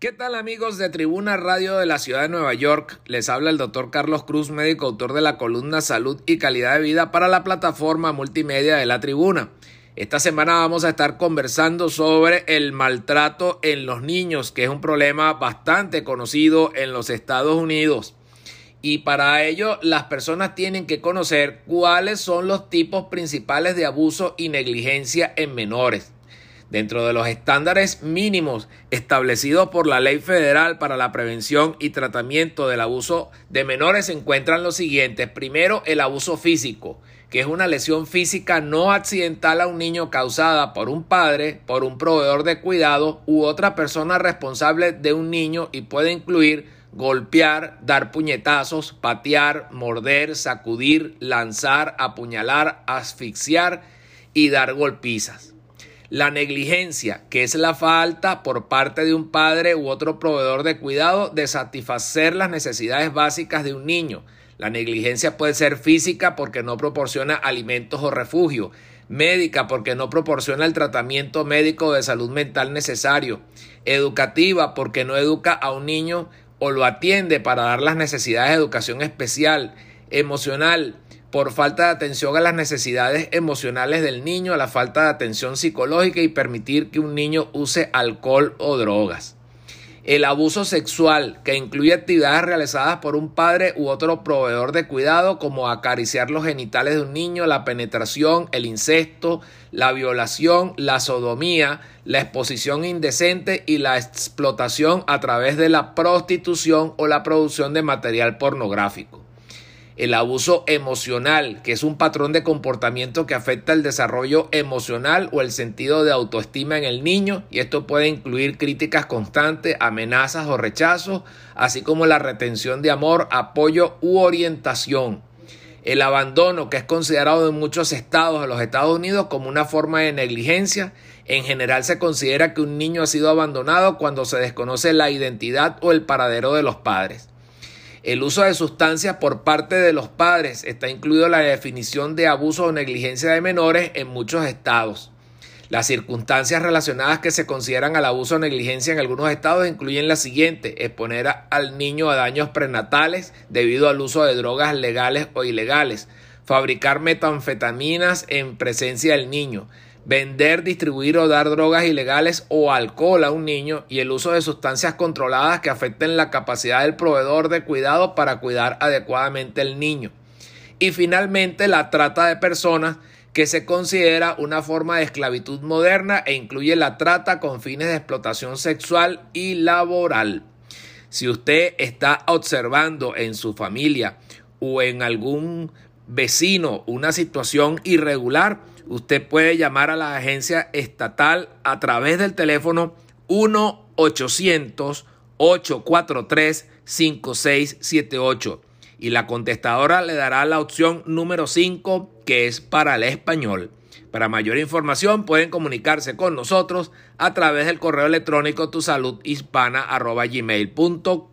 ¿Qué tal amigos de Tribuna Radio de la Ciudad de Nueva York? Les habla el doctor Carlos Cruz, médico autor de la columna Salud y Calidad de Vida para la plataforma multimedia de la Tribuna. Esta semana vamos a estar conversando sobre el maltrato en los niños, que es un problema bastante conocido en los Estados Unidos. Y para ello las personas tienen que conocer cuáles son los tipos principales de abuso y negligencia en menores. Dentro de los estándares mínimos establecidos por la Ley Federal para la Prevención y Tratamiento del Abuso de Menores se encuentran los siguientes. Primero, el abuso físico, que es una lesión física no accidental a un niño causada por un padre, por un proveedor de cuidado u otra persona responsable de un niño y puede incluir golpear, dar puñetazos, patear, morder, sacudir, lanzar, apuñalar, asfixiar y dar golpizas. La negligencia, que es la falta por parte de un padre u otro proveedor de cuidado de satisfacer las necesidades básicas de un niño. La negligencia puede ser física porque no proporciona alimentos o refugio, médica porque no proporciona el tratamiento médico de salud mental necesario, educativa porque no educa a un niño o lo atiende para dar las necesidades de educación especial, emocional, por falta de atención a las necesidades emocionales del niño, a la falta de atención psicológica y permitir que un niño use alcohol o drogas. El abuso sexual, que incluye actividades realizadas por un padre u otro proveedor de cuidado, como acariciar los genitales de un niño, la penetración, el incesto, la violación, la sodomía, la exposición indecente y la explotación a través de la prostitución o la producción de material pornográfico el abuso emocional, que es un patrón de comportamiento que afecta el desarrollo emocional o el sentido de autoestima en el niño, y esto puede incluir críticas constantes, amenazas o rechazos, así como la retención de amor, apoyo u orientación. El abandono, que es considerado en muchos estados de los Estados Unidos como una forma de negligencia, en general se considera que un niño ha sido abandonado cuando se desconoce la identidad o el paradero de los padres. El uso de sustancias por parte de los padres está incluido en la definición de abuso o negligencia de menores en muchos estados. Las circunstancias relacionadas que se consideran al abuso o negligencia en algunos estados incluyen la siguiente: exponer al niño a daños prenatales debido al uso de drogas legales o ilegales, fabricar metanfetaminas en presencia del niño, vender, distribuir o dar drogas ilegales o alcohol a un niño y el uso de sustancias controladas que afecten la capacidad del proveedor de cuidado para cuidar adecuadamente al niño. Y finalmente la trata de personas que se considera una forma de esclavitud moderna e incluye la trata con fines de explotación sexual y laboral. Si usted está observando en su familia o en algún vecino una situación irregular, usted puede llamar a la agencia estatal a través del teléfono 1-800-843-5678 y la contestadora le dará la opción número 5 que es para el español. Para mayor información pueden comunicarse con nosotros a través del correo electrónico tusaludhispana.gmail.com